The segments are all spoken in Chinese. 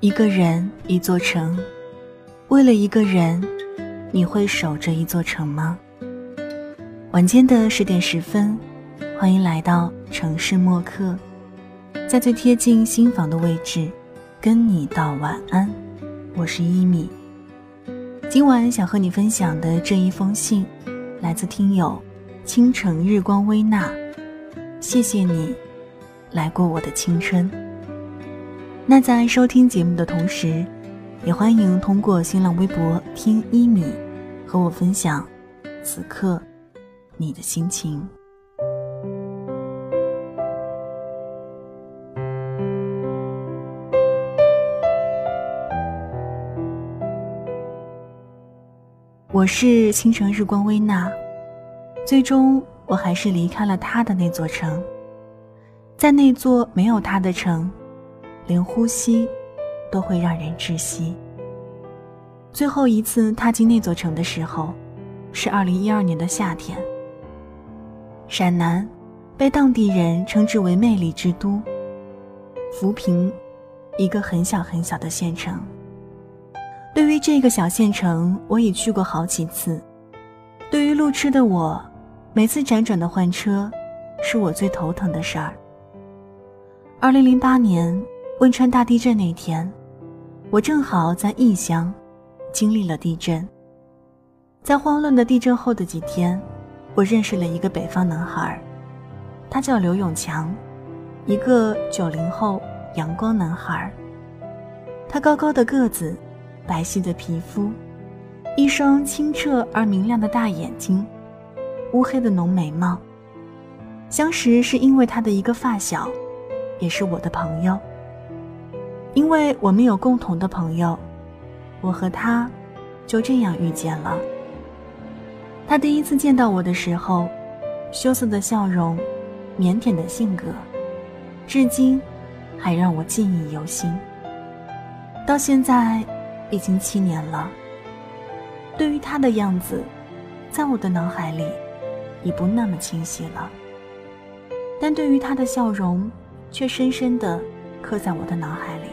一个人，一座城。为了一个人，你会守着一座城吗？晚间的十点十分，欢迎来到城市默客，在最贴近心房的位置，跟你道晚安。我是一米。今晚想和你分享的这一封信，来自听友倾城日光微娜。谢谢你，来过我的青春。那在收听节目的同时，也欢迎通过新浪微博“听一米”和我分享此刻你的心情。我是倾城日光微娜，最终我还是离开了他的那座城，在那座没有他的城。连呼吸都会让人窒息。最后一次踏进那座城的时候，是二零一二年的夏天。陕南被当地人称之为“魅力之都”。浮萍，一个很小很小的县城。对于这个小县城，我已去过好几次。对于路痴的我，每次辗转的换车，是我最头疼的事儿。二零零八年。汶川大地震那天，我正好在异乡，经历了地震。在慌乱的地震后的几天，我认识了一个北方男孩，他叫刘永强，一个九零后阳光男孩。他高高的个子，白皙的皮肤，一双清澈而明亮的大眼睛，乌黑的浓眉毛。相识是因为他的一个发小，也是我的朋友。因为我们有共同的朋友，我和他就这样遇见了。他第一次见到我的时候，羞涩的笑容，腼腆的性格，至今还让我记忆犹新。到现在已经七年了，对于他的样子，在我的脑海里已不那么清晰了，但对于他的笑容，却深深的刻在我的脑海里。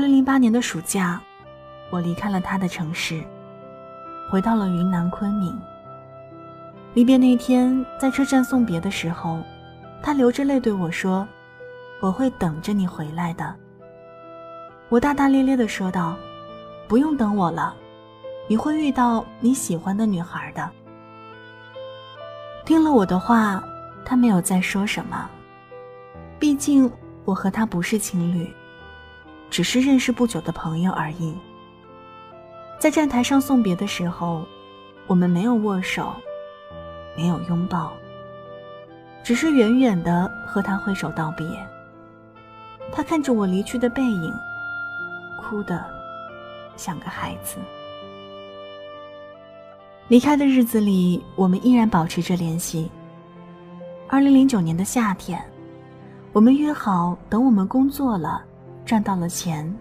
二零零八年的暑假，我离开了他的城市，回到了云南昆明。离别那天，在车站送别的时候，他流着泪对我说：“我会等着你回来的。”我大大咧咧地说道：“不用等我了，你会遇到你喜欢的女孩的。”听了我的话，他没有再说什么。毕竟我和他不是情侣。只是认识不久的朋友而已。在站台上送别的时候，我们没有握手，没有拥抱，只是远远的和他挥手道别。他看着我离去的背影，哭得像个孩子。离开的日子里，我们依然保持着联系。二零零九年的夏天，我们约好等我们工作了。赚到了钱，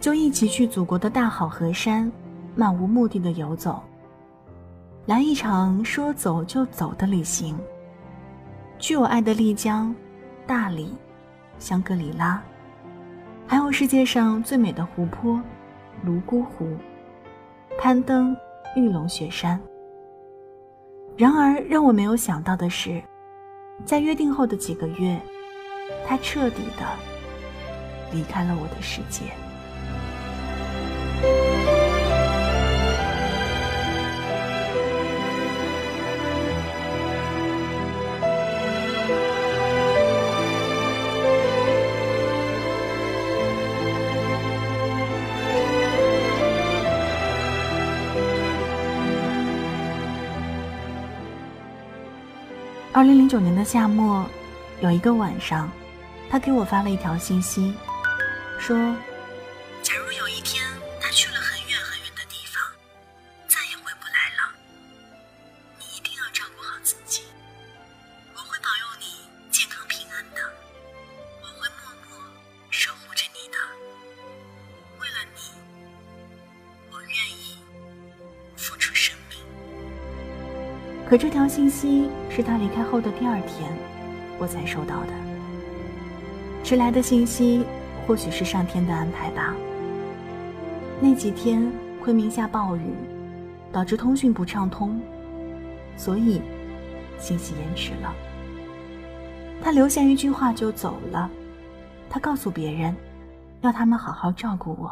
就一起去祖国的大好河山，漫无目的的游走，来一场说走就走的旅行。去我爱的丽江、大理、香格里拉，还有世界上最美的湖泊——泸沽湖，攀登玉龙雪山。然而，让我没有想到的是，在约定后的几个月，他彻底的。离开了我的世界。二零零九年的夏末，有一个晚上，他给我发了一条信息。说假如有一天他去了很远很远的地方再也回不来了你一定要照顾好自己。我会保佑你健康平安的我会默默守护着你的。为了你我愿意付出生命。可这条信息是他离开后的第二天我才收到的。迟来的信息或许是上天的安排吧。那几天昆明下暴雨，导致通讯不畅通，所以信息延迟了。他留下一句话就走了，他告诉别人，要他们好好照顾我。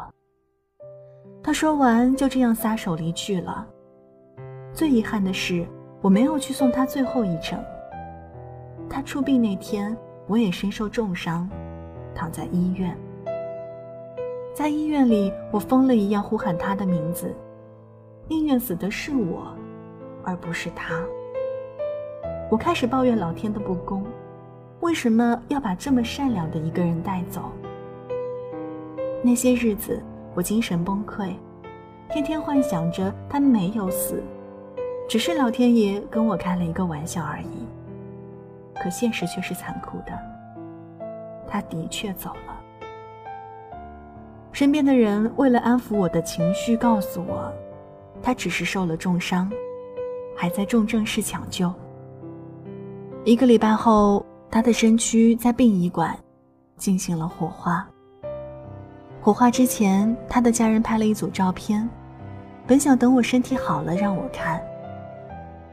他说完就这样撒手离去了。最遗憾的是，我没有去送他最后一程。他出殡那天，我也身受重伤，躺在医院。在医院里，我疯了一样呼喊他的名字，宁愿死的是我，而不是他。我开始抱怨老天的不公，为什么要把这么善良的一个人带走？那些日子，我精神崩溃，天天幻想着他没有死，只是老天爷跟我开了一个玩笑而已。可现实却是残酷的，他的确走了。身边的人为了安抚我的情绪，告诉我，他只是受了重伤，还在重症室抢救。一个礼拜后，他的身躯在殡仪馆进行了火化。火化之前，他的家人拍了一组照片，本想等我身体好了让我看，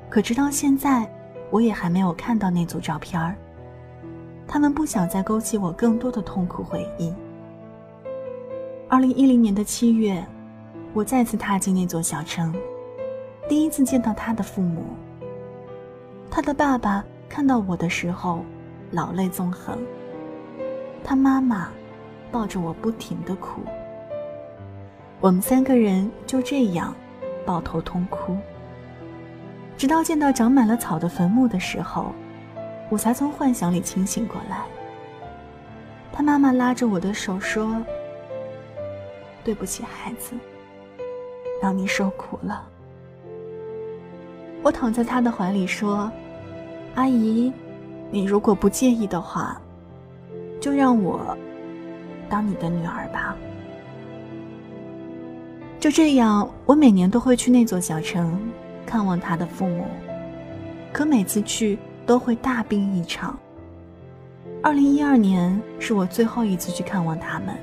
可直到现在，我也还没有看到那组照片儿。他们不想再勾起我更多的痛苦回忆。二零一零年的七月，我再次踏进那座小城，第一次见到他的父母。他的爸爸看到我的时候，老泪纵横。他妈妈抱着我不停的哭。我们三个人就这样抱头痛哭，直到见到长满了草的坟墓的时候，我才从幻想里清醒过来。他妈妈拉着我的手说。对不起，孩子，让你受苦了。我躺在他的怀里说：“阿姨，你如果不介意的话，就让我当你的女儿吧。”就这样，我每年都会去那座小城看望他的父母，可每次去都会大病一场。二零一二年是我最后一次去看望他们。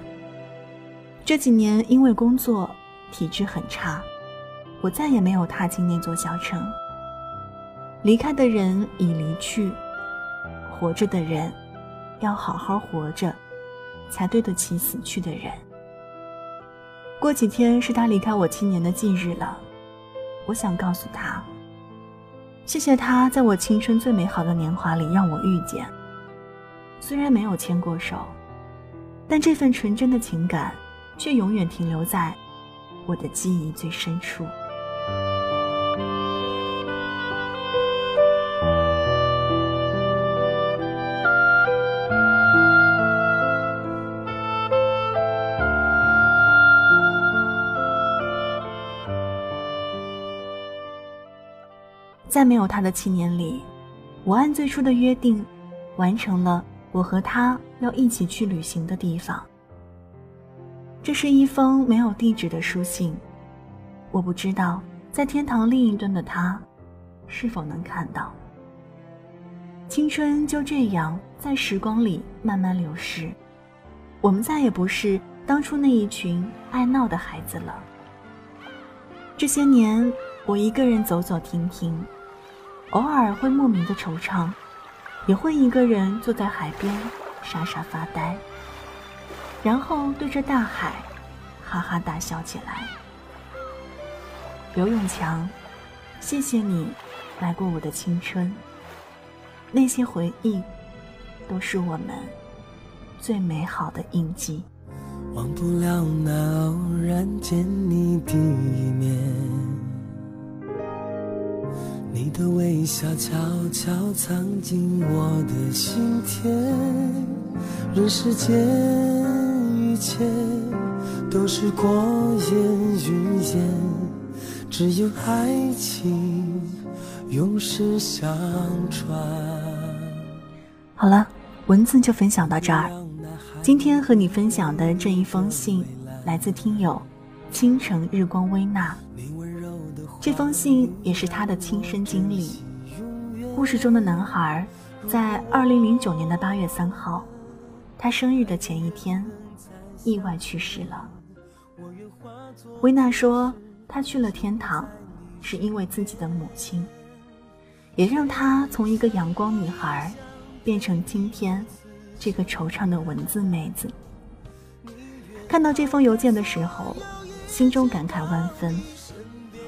这几年因为工作，体质很差，我再也没有踏进那座小城。离开的人已离去，活着的人要好好活着，才对得起死去的人。过几天是他离开我七年的忌日了，我想告诉他，谢谢他在我青春最美好的年华里让我遇见。虽然没有牵过手，但这份纯真的情感。却永远停留在我的记忆最深处。在没有他的七年里，我按最初的约定，完成了我和他要一起去旅行的地方。这是一封没有地址的书信，我不知道在天堂另一端的他，是否能看到。青春就这样在时光里慢慢流逝，我们再也不是当初那一群爱闹的孩子了。这些年，我一个人走走停停，偶尔会莫名的惆怅，也会一个人坐在海边傻傻发呆。然后对着大海，哈哈大笑起来。刘永强，谢谢你来过我的青春。那些回忆，都是我们最美好的印记。忘不了那偶然见你第一面，你的微笑悄悄藏进我的心田，人世间。一切都是过眼云烟，只有爱情永世相传。好了，文字就分享到这儿。今天和你分享的这一封信，来自听友倾城日光微娜。这封信也是他的亲身经历，故事中的男孩，在二零零九年的八月三号，他生日的前一天，意外去世了。维娜说，他去了天堂，是因为自己的母亲，也让他从一个阳光女孩，变成今天这个惆怅的文字妹子。看到这封邮件的时候，心中感慨万分。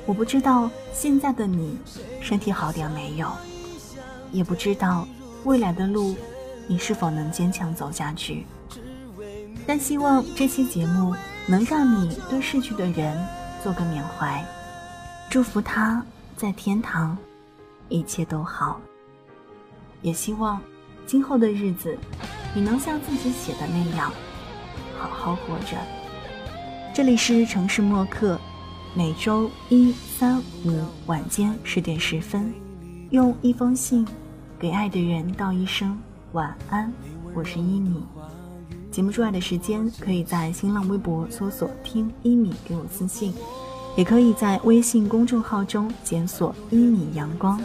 我不知道现在的你身体好点没有，也不知道未来的路你是否能坚强走下去。但希望这期节目能让你对逝去的人做个缅怀，祝福他在天堂一切都好。也希望今后的日子你能像自己写的那样好好活着。这里是城市默客。每周一、三、五晚间十点十分，用一封信给爱的人道一声晚安。我是一米。节目之外的时间，可以在新浪微博搜索“听一米”给我私信，也可以在微信公众号中检索“一米阳光”。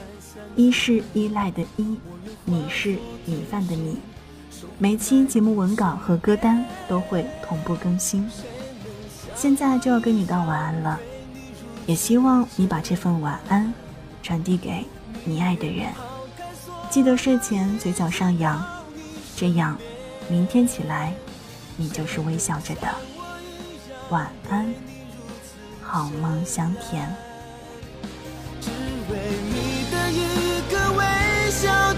一是依赖的依，米是米饭的米。每期节目文稿和歌单都会同步更新。现在就要跟你道晚安了。也希望你把这份晚安传递给你爱的人，记得睡前嘴角上扬，这样明天起来你就是微笑着的。晚安，好梦香甜。只为你的一个微笑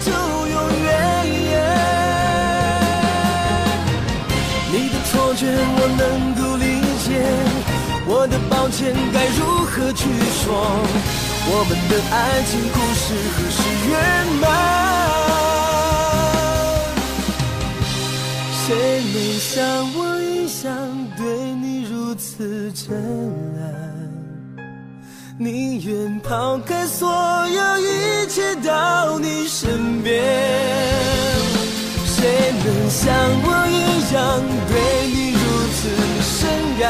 该如何去说？我们的爱情故事何时圆满？谁能像我一样对你如此真爱？宁愿抛开所有一切到你身边。谁能像我一样对你如此深爱？